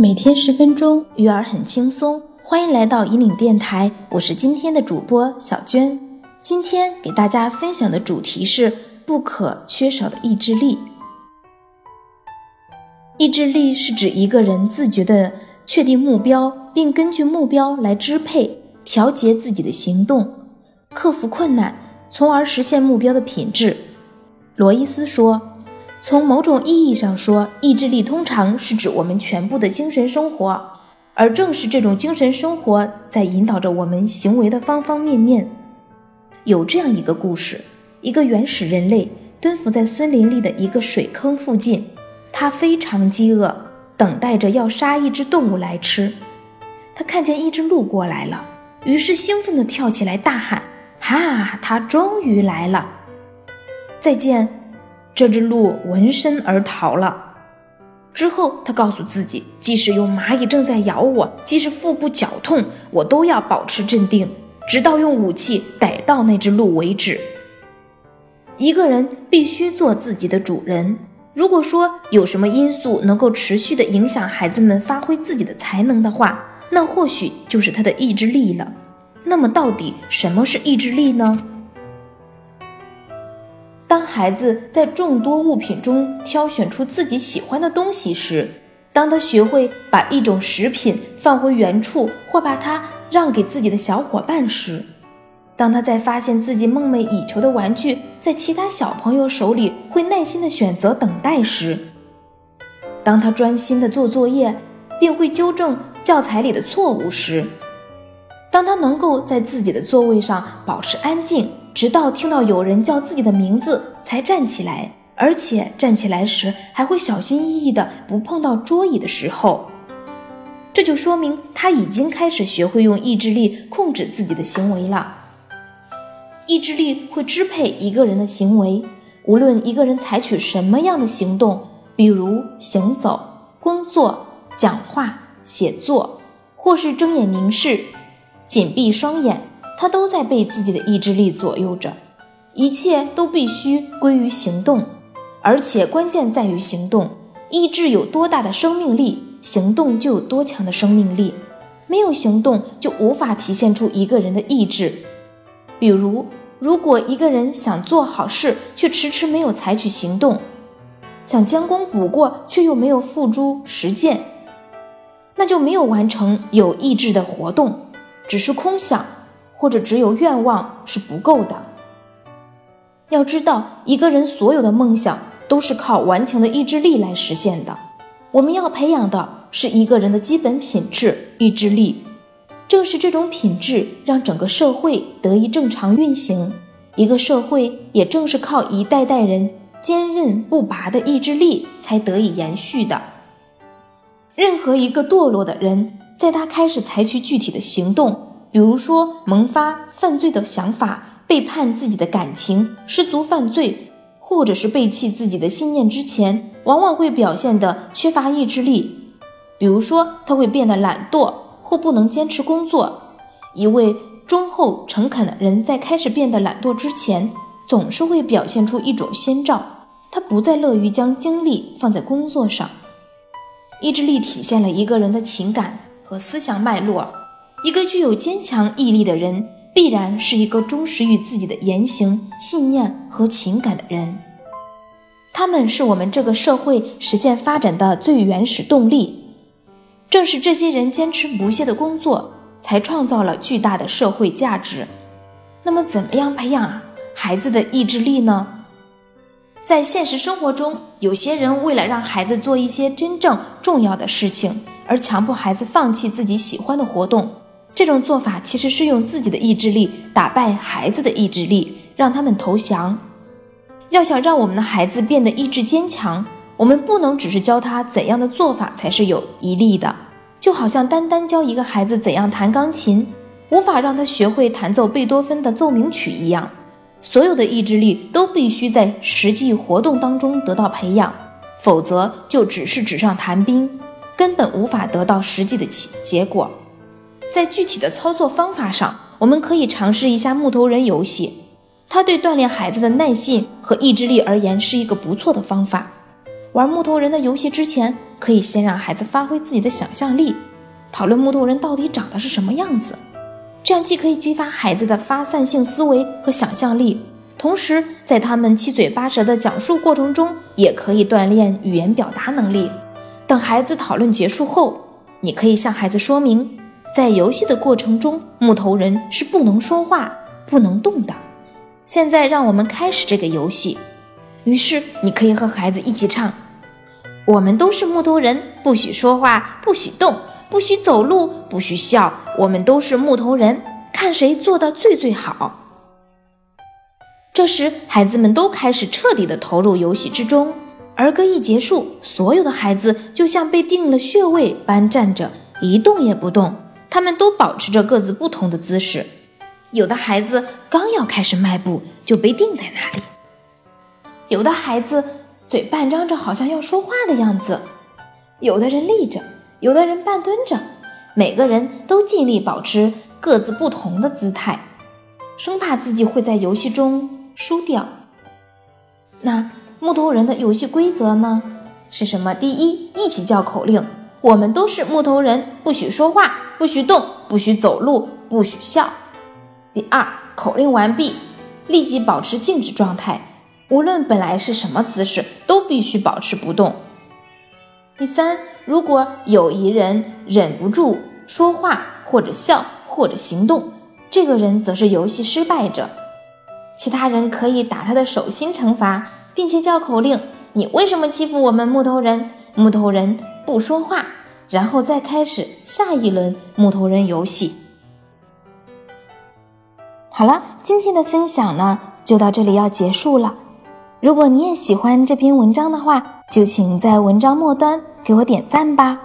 每天十分钟，育儿很轻松。欢迎来到引领电台，我是今天的主播小娟。今天给大家分享的主题是不可缺少的意志力。意志力是指一个人自觉地确定目标，并根据目标来支配、调节自己的行动，克服困难，从而实现目标的品质。罗伊斯说。从某种意义上说，意志力通常是指我们全部的精神生活，而正是这种精神生活在引导着我们行为的方方面面。有这样一个故事：一个原始人类蹲伏在森林里的一个水坑附近，他非常饥饿，等待着要杀一只动物来吃。他看见一只鹿过来了，于是兴奋地跳起来大喊：“哈！它终于来了！再见！”这只鹿闻声而逃了。之后，他告诉自己，即使有蚂蚁正在咬我，即使腹部绞痛，我都要保持镇定，直到用武器逮到那只鹿为止。一个人必须做自己的主人。如果说有什么因素能够持续的影响孩子们发挥自己的才能的话，那或许就是他的意志力了。那么，到底什么是意志力呢？当孩子在众多物品中挑选出自己喜欢的东西时，当他学会把一种食品放回原处，或把它让给自己的小伙伴时，当他在发现自己梦寐以求的玩具在其他小朋友手里会耐心的选择等待时，当他专心的做作业，并会纠正教材里的错误时，当他能够在自己的座位上保持安静。直到听到有人叫自己的名字才站起来，而且站起来时还会小心翼翼的不碰到桌椅的时候，这就说明他已经开始学会用意志力控制自己的行为了。意志力会支配一个人的行为，无论一个人采取什么样的行动，比如行走、工作、讲话、写作，或是睁眼凝视、紧闭双眼。他都在被自己的意志力左右着，一切都必须归于行动，而且关键在于行动。意志有多大的生命力，行动就有多强的生命力。没有行动，就无法体现出一个人的意志。比如，如果一个人想做好事，却迟迟没有采取行动，想将功补过，却又没有付诸实践，那就没有完成有意志的活动，只是空想。或者只有愿望是不够的。要知道，一个人所有的梦想都是靠顽强的意志力来实现的。我们要培养的是一个人的基本品质——意志力。正是这种品质，让整个社会得以正常运行。一个社会也正是靠一代代人坚韧不拔的意志力才得以延续的。任何一个堕落的人，在他开始采取具体的行动。比如说，萌发犯罪的想法、背叛自己的感情、失足犯罪，或者是背弃自己的信念之前，往往会表现的缺乏意志力。比如说，他会变得懒惰或不能坚持工作。一位忠厚诚恳的人在开始变得懒惰之前，总是会表现出一种先兆，他不再乐于将精力放在工作上。意志力体现了一个人的情感和思想脉络。一个具有坚强毅力的人，必然是一个忠实于自己的言行、信念和情感的人。他们是我们这个社会实现发展的最原始动力。正是这些人坚持不懈的工作，才创造了巨大的社会价值。那么，怎么样培养孩子的意志力呢？在现实生活中，有些人为了让孩子做一些真正重要的事情，而强迫孩子放弃自己喜欢的活动。这种做法其实是用自己的意志力打败孩子的意志力，让他们投降。要想让我们的孩子变得意志坚强，我们不能只是教他怎样的做法才是有益力的。就好像单单教一个孩子怎样弹钢琴，无法让他学会弹奏贝多芬的奏鸣曲一样。所有的意志力都必须在实际活动当中得到培养，否则就只是纸上谈兵，根本无法得到实际的结结果。在具体的操作方法上，我们可以尝试一下木头人游戏，它对锻炼孩子的耐性和意志力而言是一个不错的方法。玩木头人的游戏之前，可以先让孩子发挥自己的想象力，讨论木头人到底长得是什么样子。这样既可以激发孩子的发散性思维和想象力，同时在他们七嘴八舌的讲述过程中，也可以锻炼语言表达能力。等孩子讨论结束后，你可以向孩子说明，在游戏的过程中，木头人是不能说话、不能动的。现在让我们开始这个游戏。于是你可以和孩子一起唱：“我们都是木头人，不许说话，不许动。”不许走路，不许笑，我们都是木头人，看谁做的最最好。这时，孩子们都开始彻底的投入游戏之中。儿歌一结束，所有的孩子就像被定了穴位般站着，一动也不动。他们都保持着各自不同的姿势。有的孩子刚要开始迈步，就被定在那里；有的孩子嘴半张着，好像要说话的样子；有的人立着。有的人半蹲着，每个人都尽力保持各自不同的姿态，生怕自己会在游戏中输掉。那木头人的游戏规则呢？是什么？第一，一起叫口令，我们都是木头人，不许说话，不许动，不许走路，不许笑。第二，口令完毕，立即保持静止状态，无论本来是什么姿势，都必须保持不动。第三，如果有一人忍不住说话或者笑或者行动，这个人则是游戏失败者。其他人可以打他的手心惩罚，并且叫口令：“你为什么欺负我们木头人？”木头人不说话，然后再开始下一轮木头人游戏。好了，今天的分享呢就到这里要结束了。如果你也喜欢这篇文章的话，就请在文章末端给我点赞吧。